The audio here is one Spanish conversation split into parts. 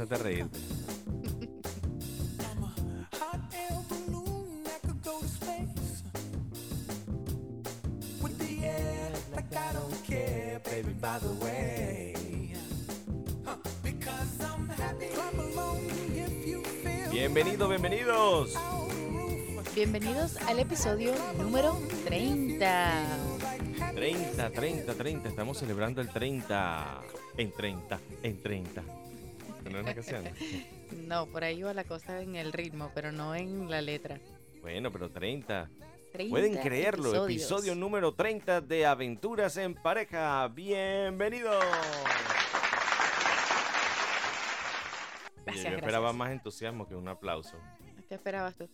empezaste a feel Bienvenidos, bienvenidos. Bienvenidos al episodio número 30. 30, 30, 30. Estamos celebrando el 30. En 30, en 30. ¿No es una canción? No, por ahí va la cosa en el ritmo, pero no en la letra. Bueno, pero 30. 30 Pueden creerlo, episodios. episodio número 30 de Aventuras en Pareja. Bienvenidos. Oye, Gracias, yo esperaba gracias. más entusiasmo que un aplauso. ¿Qué esperabas tú?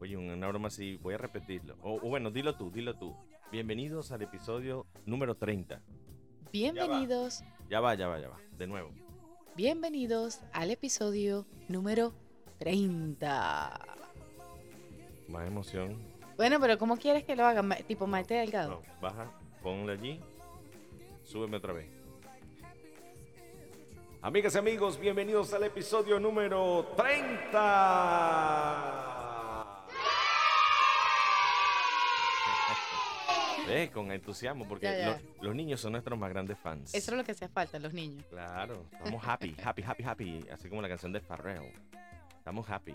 Oye, una broma así, voy a repetirlo. O, o bueno, dilo tú, dilo tú. Bienvenidos al episodio número 30. Bienvenidos, Ya va, ya va, ya va. De nuevo. Bienvenidos al episodio número 30. Más emoción. Bueno, pero ¿cómo quieres que lo haga? Tipo Maite Delgado. No, baja, ponle allí. Súbeme otra vez. Amigas y amigos, bienvenidos al episodio número 30. Con entusiasmo, porque Ya, ya. Los, los niños son nuestros más grandes fans. Eso es lo que hacía falta, los niños. Claro, estamos happy, happy, happy, happy, así como la canción de Pharrell. Estamos happy.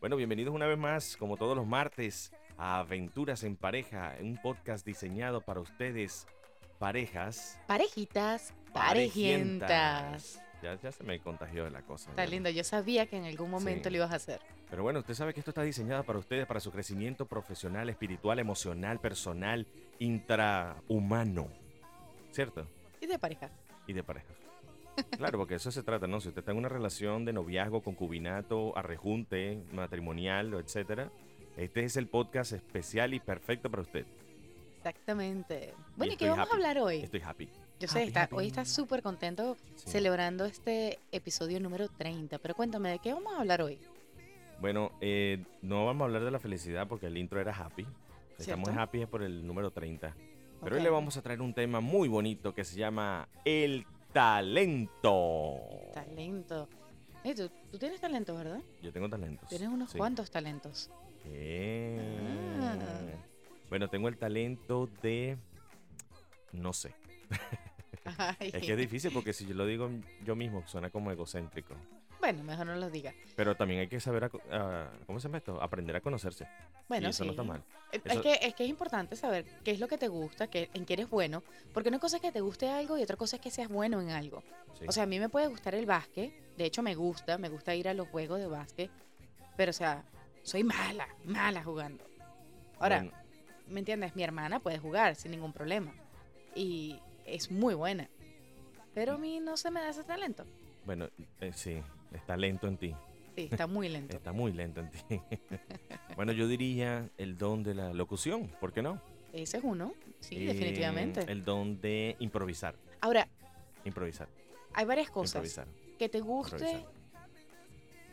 Bueno, bienvenidos una vez más, como todos los martes, a Aventuras en Pareja, un podcast diseñado para ustedes, parejas. Parejitas, parejientas. Ya, ya se me contagió de la cosa. Está ya. lindo, yo sabía que en algún momento Sí. lo ibas a hacer. Pero bueno, usted sabe que esto está diseñado para ustedes, para su crecimiento profesional, espiritual, emocional, personal, intrahumano. ¿Cierto? Y de pareja. y de pareja. Claro, porque eso se trata, ¿no? Si usted está en una relación de noviazgo, concubinato, arrejunte, matrimonial, etcétera, este es el podcast especial y perfecto para usted. Exactamente. Bueno, ¿y, qué estoy vamos happy. a hablar hoy? Estoy happy. Yo sé, Happy, está, happy. hoy estás súper contento Sí. celebrando este episodio número 30, pero cuéntame, ¿de qué vamos a hablar hoy? Bueno, eh, no vamos a hablar de la felicidad porque el intro era happy. Estamos ¿Cierto? happy por el número 30. Pero hoy le vamos a traer un tema muy bonito que se llama el talento. Talento. Eh, ¿tú, tú tienes talento, ¿verdad? Yo tengo talentos. Tienes unos sí. cuantos talentos. Eh. Ah. Bueno, tengo el talento de... No sé. Ay. Es que es difícil porque si yo lo digo yo mismo suena como egocéntrico. Bueno, mejor no lo digas. Pero también hay que saber, a a- ¿cómo se llama esto? Aprender a conocerse. Bueno, y eso no sí. está mal. Eso- Es, que, es que es importante saber qué es lo que te gusta, qué, en qué eres bueno, porque una cosa es que te guste algo y otra cosa es que seas bueno en algo. Sí. O sea, a mí me puede gustar el básquet, de hecho me gusta, me gusta ir a los juegos de básquet, pero o sea, soy mala, mala jugando. Ahora, Bueno, ¿me entiendes? Mi hermana puede jugar sin ningún problema y es muy buena, pero a mí no se me da ese talento. bueno, eh, sí, está lento en ti. Sí, está muy lento. Está muy lento en ti. bueno, yo diría el don de la locución, ¿por qué no? Ese es uno, sí, Eh, definitivamente. El don de improvisar. Ahora, Improvisar. hay varias cosas Improvisar. que te guste. Improvisar.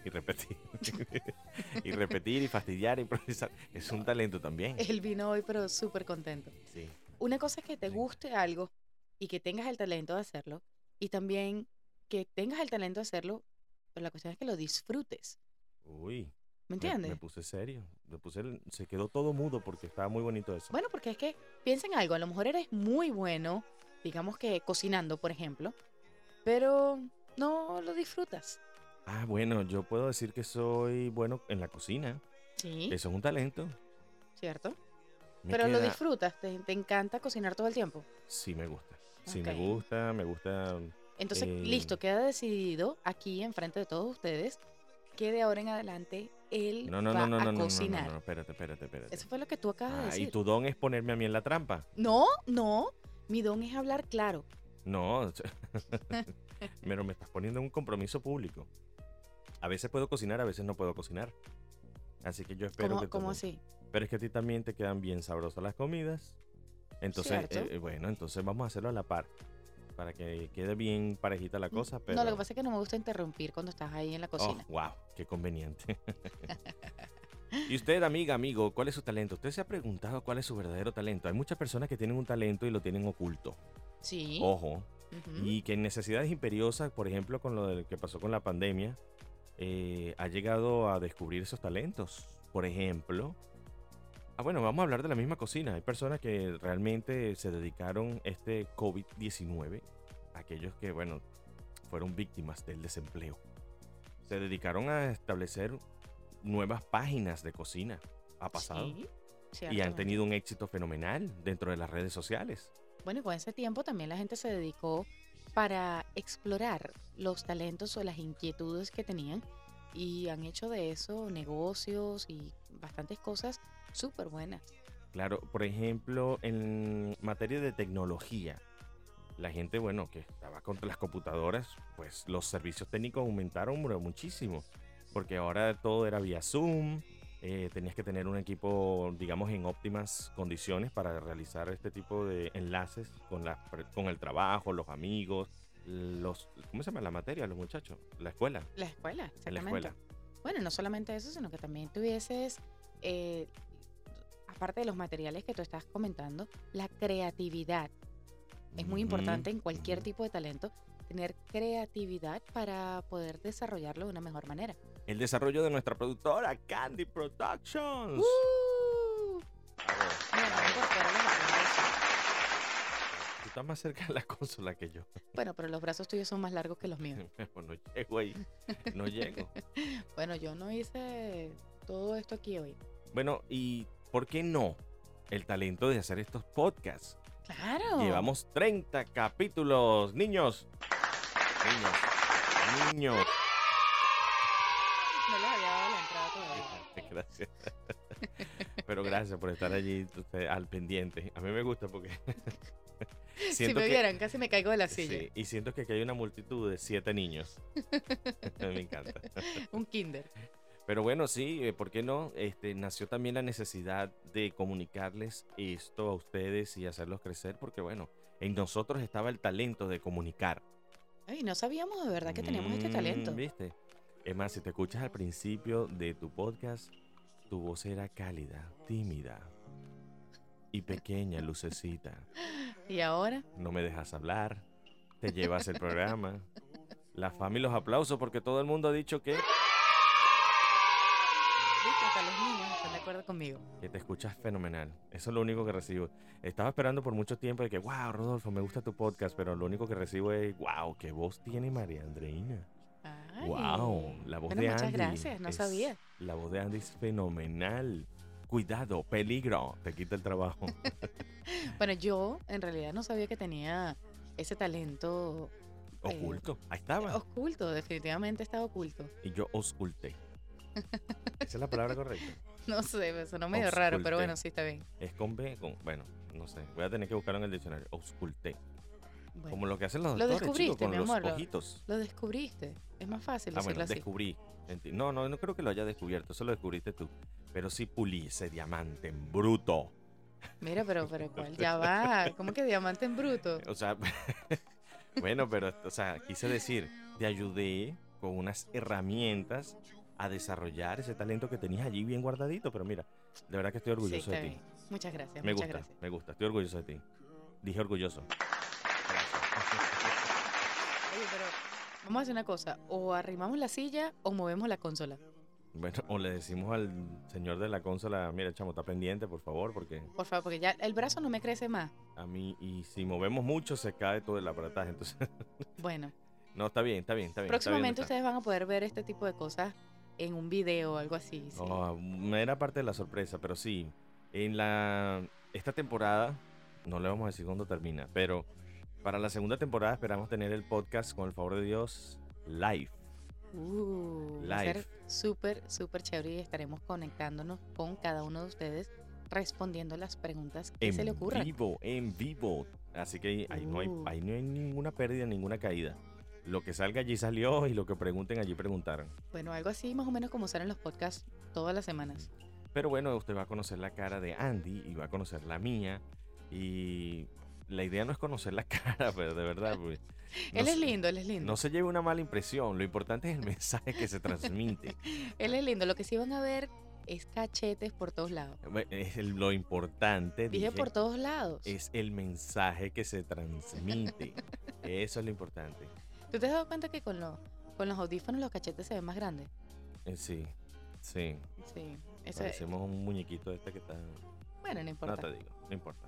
Y repetir. y repetir y fastidiar, improvisar. Es un talento también. Él vino hoy, pero súper contento. Sí. Una cosa es que te Sí. guste algo y que tengas el talento de hacerlo, y también que tengas el talento de hacerlo, pero la cuestión es que lo disfrutes. Uy. ¿Me Me, entiendes? me puse serio. Me puse, el- se quedó todo mudo porque estaba muy bonito eso. Bueno, porque es que piensa en algo, a lo mejor eres muy bueno, digamos que cocinando, por ejemplo, pero no lo disfrutas. Ah, bueno, yo puedo decir que soy bueno en la cocina. Sí, Eso es un talento. ¿cierto? Me pero lo queda- disfrutas, te, te encanta cocinar todo el tiempo. Sí, me gusta. Sí, Ok. me gusta, me gusta. Entonces, Eh, listo, queda decidido aquí enfrente de todos ustedes que de ahora en adelante él No, no, va no, no, a no, no, no, no, cocinar. no, espérate, espérate, espérate. Eso fue lo que tú acabas de Ah, y decir. tu don es ponerme a mí en la trampa. No, no. Mi don es hablar claro. No, pero me estás poniendo en un compromiso público. A veces puedo cocinar, a veces no puedo cocinar. Así que yo espero ¿Cómo, que cómo así? Pero es que a ti también te quedan bien sabrosas las comidas. Entonces, eh, bueno, entonces vamos a hacerlo a la par. Para que quede bien parejita la cosa. Pero... No, lo que pasa es que no me gusta interrumpir cuando estás ahí en la cocina. Oh, wow, qué conveniente. y usted, amiga, amigo, ¿cuál es su talento? Usted se ha preguntado cuál es su verdadero talento. Hay muchas personas que tienen un talento y lo tienen oculto. Sí. Ojo, y que en necesidades imperiosas, por ejemplo, con lo del que pasó con la pandemia, eh, ha llegado a descubrir esos talentos. Por ejemplo, ah, bueno, vamos a hablar de la misma cocina. Hay personas que realmente se dedicaron este COVID-19, aquellos que, bueno, fueron víctimas del desempleo. Se dedicaron a establecer nuevas páginas de cocina. Ha pasado. Sí, y han tenido un éxito fenomenal dentro de las redes sociales. Bueno, y con ese tiempo también la gente se dedicó para explorar los talentos o las inquietudes que tenían y han hecho de eso negocios y bastantes cosas súper buenas. Claro, por ejemplo, en materia de tecnología, la gente, bueno, que estaba contra las computadoras, pues los servicios técnicos aumentaron mu- muchísimo, porque ahora todo era vía Zoom, eh, tenías que tener un equipo, digamos, en óptimas condiciones para realizar este tipo de enlaces con, la, con el trabajo, los amigos, los, ¿cómo se llama la materia, los muchachos? La escuela, La escuela, en la escuela. Bueno, no solamente eso, sino que también tuvieses, eh, aparte de los materiales que tú estás comentando, la creatividad. Es muy importante en cualquier tipo de talento tener creatividad para poder desarrollarlo de una mejor manera. El desarrollo de nuestra productora, Candy Productions. ¡Uh! Tú estás más cerca de la consola que yo. Bueno, pero los brazos tuyos son más largos que los míos. no llego ahí. No llego. Bueno, yo no hice todo esto aquí hoy. Bueno, ¿y por qué no el talento de hacer estos podcasts? Claro. Llevamos 30 capítulos. Niños. Niños. Niños. No les había dado la entrada todavía. Gracias. Pero gracias por estar allí usted, al pendiente. A mí me gusta porque... Si me vieran, casi me caigo de la silla. Sí, y siento que aquí hay una multitud de siete niños. me encanta. Un kinder. Pero bueno, sí, eh, ¿por qué no? Este, nació también la necesidad de comunicarles esto a ustedes y hacerlos crecer, porque bueno, en nosotros estaba el talento de comunicar. Ay, no sabíamos de verdad que teníamos este Mm, talento. ¿Viste? Es más, si te escuchas al principio de tu podcast, tu voz era cálida, tímida y pequeña, lucecita. Y ahora, No me dejas hablar, te llevas el programa. La fama y los aplausos porque todo el mundo ha dicho que... hasta los niños están de acuerdo conmigo. Que te escuchas fenomenal. Eso es lo único que recibo. Estaba esperando por mucho tiempo de que, wow, Rodolfo, me gusta tu podcast, pero lo único que recibo es, wow, qué voz tiene María Andreina. Ay. Wow, la voz Bueno, de muchas Andy. gracias, no es- sabía. La voz de Andy es fenomenal. Cuidado, peligro, te quita el trabajo. Bueno, yo en realidad no sabía que tenía ese talento eh, Oculto, ahí estaba. oculto, definitivamente estaba oculto. Y yo osculté. Esa es la palabra correcta. No sé, me sonó medio raro, pero Ausculté. bueno, sí está bien. Es con B, con, bueno, no sé. Voy a tener que buscarlo en el diccionario. Bueno, Como lo que hacen los Lo doctores, descubriste, con mi los amor, lo- ojitos. lo descubriste. Es más fácil Ah, decirlo bueno, así. descubrí. No, no, no creo que lo haya descubierto, eso lo descubriste tú. Pero sí pulí ese diamante en bruto. Mira, pero, pero ¿cuál? Ya va. ¿Cómo que diamante en bruto? O sea, bueno, pero, o sea, quise decir, te ayudé con unas herramientas a desarrollar ese talento que tenías allí bien guardadito. Pero mira, de verdad que estoy orgulloso de ti. Muchas gracias, Me muchas gusta, gracias. me gusta, estoy orgulloso de ti. Dije orgulloso. Gracias. Oye, pero vamos a hacer una cosa. O arrimamos la silla o movemos la consola. Bueno, o le decimos al señor de la consola, mira, chamo, está pendiente, por favor, porque Por favor, porque ya el brazo no me crece más. a mí, y si movemos mucho, se cae todo el aparataje. Entonces, Bueno, no, está bien, está bien, está bien. está bien, próximamente está. ustedes van a poder ver este tipo de cosas en un video o algo así. sí. Oh, era parte de la sorpresa, pero sí. En la esta temporada, no le vamos a decir cuándo termina, pero para la segunda temporada esperamos tener el podcast con el favor de Dios live. Uh, va a ser Live. súper, súper chévere y estaremos conectándonos con cada uno de ustedes respondiendo las preguntas que En se le ocurran. vivo, en vivo. Así que ahí, no hay, Uh. ahí no hay ninguna pérdida, ninguna caída. Lo que salga allí salió y lo que pregunten allí preguntaron. Bueno, algo así más o menos como salen los podcasts todas las semanas. Pero bueno, usted va a conocer la cara de Andy y va a conocer la mía. Y la idea no es conocer la cara, pero de verdad. pues, no él es lindo, él es lindo. No se lleve una mala impresión. Lo importante es el mensaje que se transmite. Él es lindo. Lo que sí van a ver es cachetes por todos lados. Es lo importante Dije dije, por todos lados. es el mensaje que se transmite. Eso es lo importante. ¿Tú te has dado cuenta que con, los con los audífonos los cachetes se ven más grandes? Eh, Sí, sí. Sí. Parecemos un muñequito este que está... bueno, no No importa. te digo, no importa.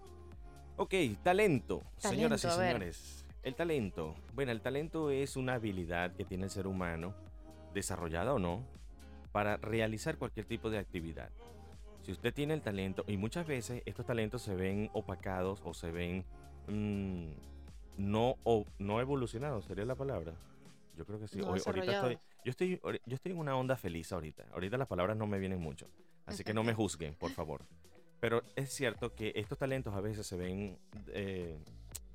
Ok, talento, señoras y señores. El talento. Bueno, el talento es una habilidad que tiene el ser humano, desarrollada o no, para realizar cualquier tipo de actividad. Si usted tiene el talento, y muchas veces estos talentos se ven opacados o se ven mm, no, o, no evolucionados, sería la palabra. Yo creo que sí. No Hoy- ahorita estoy, yo, estoy, yo estoy en una onda feliz ahorita. Ahorita las palabras no me vienen mucho. Así que no me juzguen, por favor. Pero es cierto que estos talentos a veces se ven eh,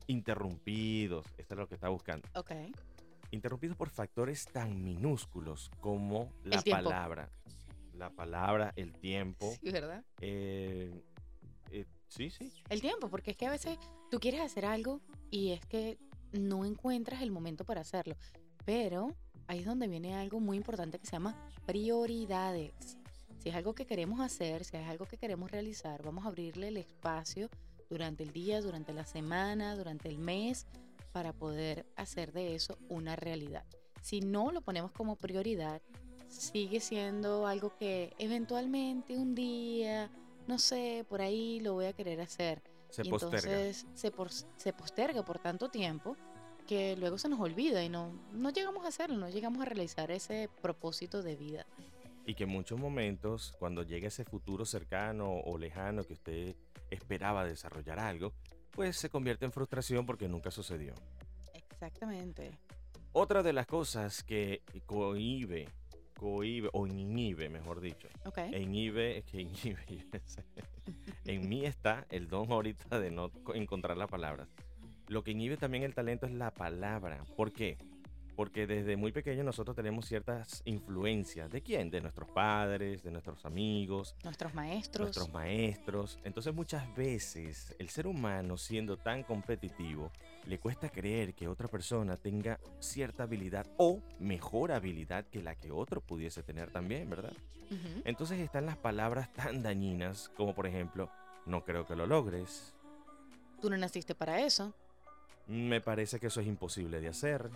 interrumpidos. Esto es lo que está buscando. Ok. Interrumpidos por factores tan minúsculos como la palabra. La palabra, el tiempo. Sí, ¿verdad? eh, eh, sí, sí. El tiempo, porque es que a veces tú quieres hacer algo y es que no encuentras el momento para hacerlo. Pero ahí es donde viene algo muy importante que se llama prioridades. Si es algo que queremos hacer, si es algo que queremos realizar, vamos a abrirle el espacio durante el día, durante la semana, durante el mes, para poder hacer de eso una realidad. Si no lo ponemos como prioridad, sigue siendo algo que eventualmente un día, no sé, por ahí lo voy a querer hacer. Se y posterga. entonces se, por- se posterga por tanto tiempo que luego se nos olvida y no, no llegamos a hacerlo, no llegamos a realizar ese propósito de vida. Y que en muchos momentos, cuando llega ese futuro cercano o lejano que usted esperaba desarrollar algo, pues se convierte en frustración porque nunca sucedió. Exactamente. Otra de las cosas que cohibe, cohibe o inhibe, mejor dicho, Ok. e inhibe, es que inhibe. En mí está el don ahorita de no co- encontrar las palabras. Lo que inhibe también el talento es la palabra. ¿Por qué? Porque desde muy pequeño nosotros tenemos ciertas influencias. ¿De quién? De nuestros padres, de nuestros amigos, Nuestros maestros. nuestros maestros. Entonces muchas veces el ser humano siendo tan competitivo le cuesta creer que otra persona tenga cierta habilidad o mejor habilidad que la que otro pudiese tener también, ¿verdad? Entonces están las palabras tan dañinas como por ejemplo, no creo que lo logres, Tú no naciste para eso. me parece que eso es imposible de hacer,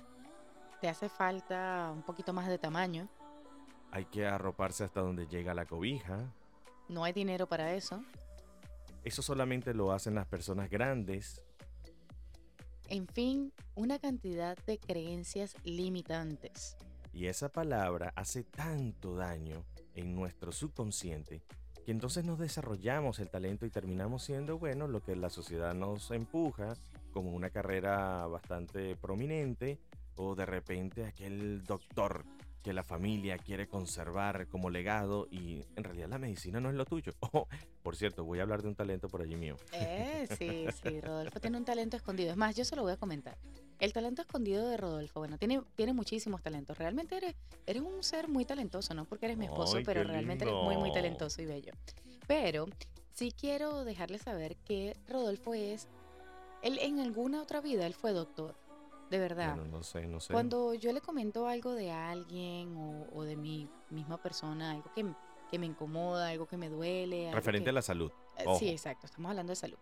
Te hace falta un poquito más de tamaño. hay que arroparse hasta donde llega la cobija, No hay dinero para eso. eso solamente lo hacen las personas grandes, En fin, una cantidad de creencias limitantes. Y esa palabra hace tanto daño en nuestro subconsciente que entonces nos desarrollamos el talento y terminamos siendo, bueno, lo que la sociedad nos empuja, como una carrera bastante prominente, o de repente aquel doctor que la familia quiere conservar como legado y en realidad la medicina no es lo tuyo. Oh, por cierto, voy a hablar de un talento por allí mío. Eh, sí, sí, Rodolfo tiene un talento escondido. Es más, yo se lo voy a comentar. El talento escondido de Rodolfo, bueno, tiene, tiene muchísimos talentos. Realmente eres, eres un ser muy talentoso, no porque eres mi esposo, Ay, pero realmente eres muy, muy talentoso y bello. Pero sí quiero dejarle saber que Rodolfo es, él en alguna otra vida, él fue doctor, de verdad. Bueno, no sé, no sé. Cuando yo le comento algo de alguien o, o de mi misma persona, algo que, que me incomoda, algo que me duele. Referente que- a la salud. eh, ojo. Sí, exacto, estamos hablando de salud.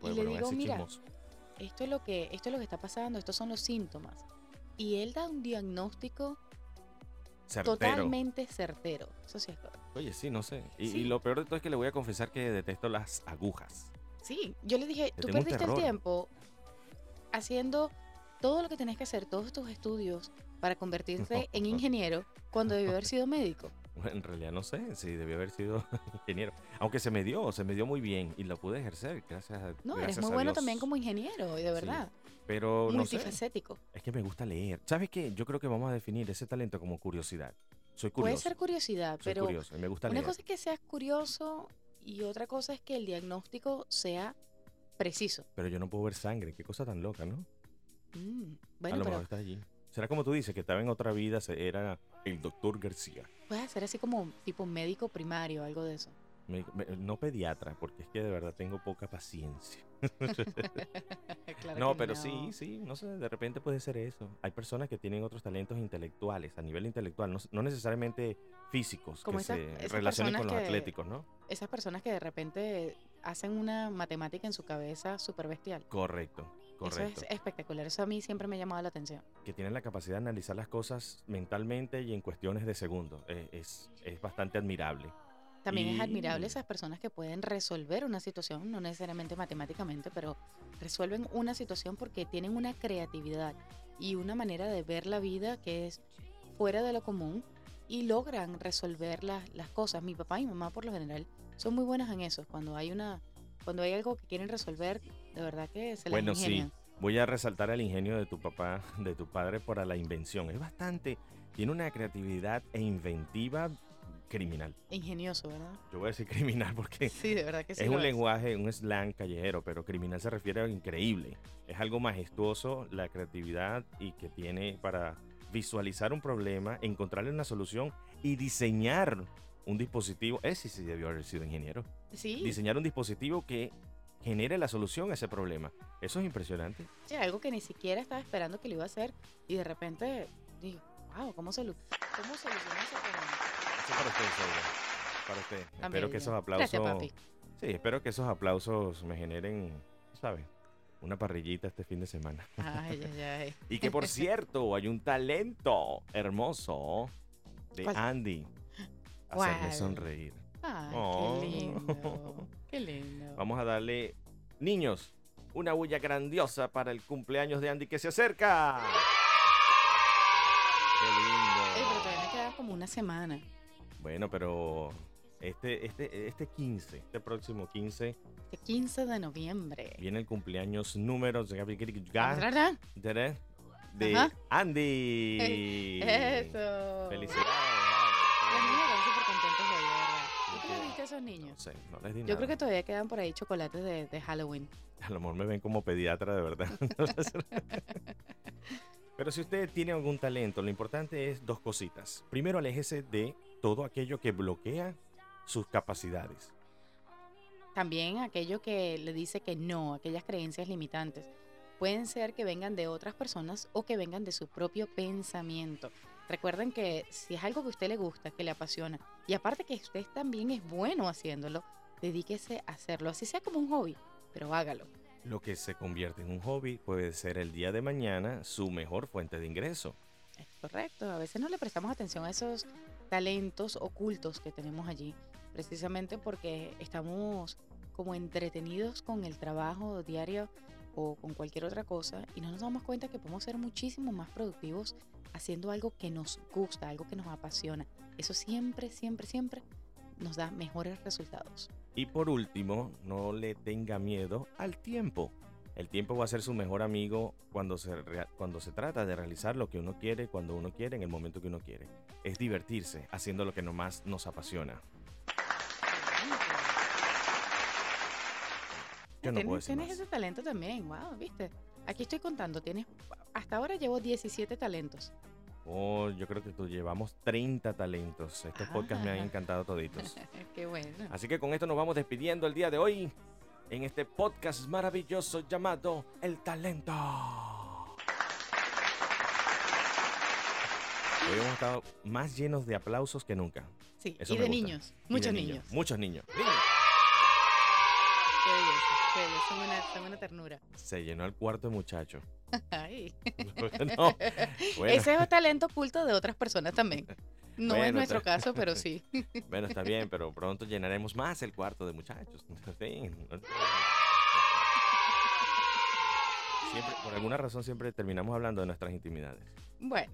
Puede le digo, mira, chismoso. Esto es lo que, esto es lo que está pasando, estos son los síntomas. Y él da un diagnóstico Certero. totalmente certero. Eso sí es correcto. Oye, sí, no sé. Y, y lo peor de todo es que le voy a confesar que detesto las agujas. Sí, yo le dije, tú perdiste el tiempo haciendo todo lo que tenés que hacer, todos tus estudios para convertirte en ingeniero cuando debió haber sido médico. En realidad no sé si debió haber sido ingeniero. Aunque se me dio, se me dio muy bien y lo pude ejercer, gracias a No, gracias eres muy bueno Dios. también como ingeniero, de Sí, verdad. Pero no sé, multifacético. es que me gusta leer. ¿Sabes qué? Yo creo que vamos a definir ese talento como curiosidad. Soy Puede curioso. ser curiosidad, soy pero curioso y me gusta una leer. cosa es que seas curioso y otra cosa es que el diagnóstico sea preciso. Pero yo no puedo ver sangre. Qué cosa tan loca, ¿no? Mm, a bueno, lo pero mejor está allí. Será como tú dices, que estaba en otra vida, era el doctor García. puedes hacer así como tipo médico primario, algo de eso. Me- me- no pediatra, porque es que de verdad tengo poca paciencia. Claro no, pero sí, sí, no sé, de repente puede ser eso. Hay personas que tienen otros talentos intelectuales, a nivel intelectual, no, no necesariamente físicos, Como que esas- se esas relacionen con los que- atléticos, ¿no? Esas personas que de repente hacen una matemática en su cabeza súper bestial. Correcto. Eso es Correcto. espectacular. Eso a mí siempre me ha llamado la atención. Que tienen la capacidad de analizar las cosas mentalmente y en cuestiones de segundos. Eh, es, es bastante admirable. También es admirable esas personas que pueden resolver una situación, no necesariamente matemáticamente, pero resuelven una situación porque tienen una creatividad y una manera de ver la vida que es fuera de lo común y logran resolver las, las cosas. Mi papá y mi mamá por lo general son muy buenas en eso. Cuando hay una, cuando hay algo que quieren resolver, de verdad que se Bueno, sí. Voy a resaltar el ingenio de tu papá, de tu padre, para la invención. Es bastante. Tiene una creatividad e inventiva criminal. Ingenioso, ¿verdad? Yo voy a decir criminal porque Sí, de verdad que sí. es un lenguaje, un slang callejero, pero criminal se refiere a increíble. Es algo majestuoso la creatividad y que tiene para visualizar un problema, encontrarle una solución y diseñar un dispositivo. Ese sí debió haber sido ingeniero. Sí, Diseñar un dispositivo que genere la solución a ese problema. Eso es impresionante. sí, algo que ni siquiera estaba esperando que lo iba a hacer y de repente digo, wow, ¿cómo, solu cómo soluciona ese problema? Eso para usted, Zoila. Para usted. Tan espero que bello. esos aplausos. Gracias, papi. Sí, espero que esos aplausos me generen, ¿sabes? Una parrillita este fin de semana. Ay, ay, ay. Y que por cierto, hay un talento hermoso de ¿Cuál? Andy. Hacerme ¿Cuál? sonreír. Ay, Oh. qué lindo. Qué lindo. Vamos a darle, niños, una bulla grandiosa para el cumpleaños de Andy que se acerca. Qué Ey, lindo. pero todavía me queda como una semana. Bueno, pero este, este, este 15, este próximo 15, El 15 de noviembre. viene el cumpleaños número de. Andy. Eso. Felicidades. Los Andy. niños están súper contentos hoy, de verdad. ¿Tú No sé, no les di Yo nada. creo que todavía quedan por ahí chocolates de, de Halloween. A lo mejor me ven como pediatra de verdad. Pero si usted tiene algún talento, lo importante es dos cositas. Primero, aléjese de todo aquello que bloquea sus capacidades. También aquello que le dice que no, aquellas creencias limitantes. Pueden ser que vengan de otras personas o que vengan de su propio pensamiento. Recuerden que si es algo que a usted le gusta, que le apasiona, y aparte que usted también es bueno haciéndolo, dedíquese a hacerlo, así sea como un hobby, pero hágalo. Lo que se convierte en un hobby puede ser el día de mañana su mejor fuente de ingreso. Es correcto, a veces no le prestamos atención a esos talentos ocultos que tenemos allí, precisamente porque estamos como entretenidos con el trabajo diario o con cualquier otra cosa y no nos damos cuenta que podemos ser muchísimo más productivos haciendo algo que nos gusta, algo que nos apasiona. Eso siempre, siempre, siempre nos da mejores resultados. Y por último, no le tenga miedo al tiempo. El tiempo va a ser su mejor amigo cuando se, cuando se trata de realizar lo que uno quiere, cuando uno quiere, en el momento que uno quiere. Es divertirse haciendo lo que nomás nos apasiona. Yo no tienes puedo decir tienes más. ese talento también, wow, viste. Aquí estoy contando, tienes, hasta ahora llevo 17 talentos. Oh, yo creo que tú llevamos 30 talentos. Estos podcasts me han Ah. encantado toditos. Qué bueno. Así que con esto nos vamos despidiendo el día de hoy en este podcast maravilloso llamado El Talento. Hoy hemos estado más llenos de aplausos que nunca. Sí, Eso y de gusta. niños, Y de muchos niños. Muchos niños. Niños. Qué belleza, qué belleza, son una, son una ternura. Se llenó el cuarto de muchachos. Ay. No, bueno, Ese es un talento oculto de otras personas también. No es nuestro está- caso, pero sí. bueno, está bien, pero pronto llenaremos más el cuarto de muchachos. Sí. Siempre, por alguna razón siempre terminamos hablando de nuestras intimidades. Bueno,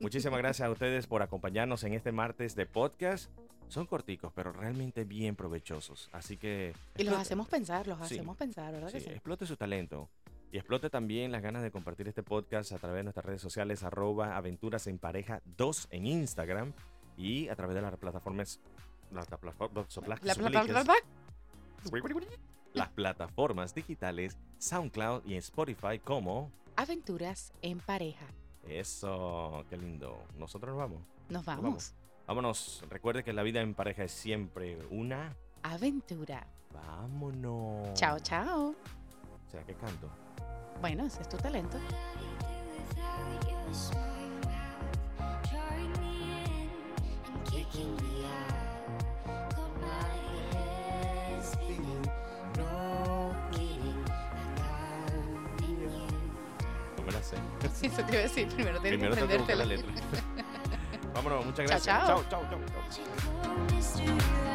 Muchísimas gracias a ustedes por acompañarnos en este martes de podcast. Son corticos, pero realmente bien provechosos. Así que... y los hacemos pensar, los Sí. hacemos pensar, ¿verdad que sí, explote su talento. Y explote también las ganas de compartir este podcast a través de nuestras redes sociales, arroba aventuras en pareja 2 en Instagram y a través de las plataformas... Las plataformas, las digitales SoundCloud y Spotify como... Aventuras en pareja. Eso, qué lindo. Nosotros nos vamos. Nos vamos. vamos. Vámonos. Recuerde que la vida en pareja es siempre una. Aventura. Vámonos. Chao, chao. ¿Será que canto? Bueno, ese es tu talento. Me me no you. sé. Eso te iba a decir, primero tienes que tengo que buscar aprenderte la letra. Muchas gracias. chao, chao. chao.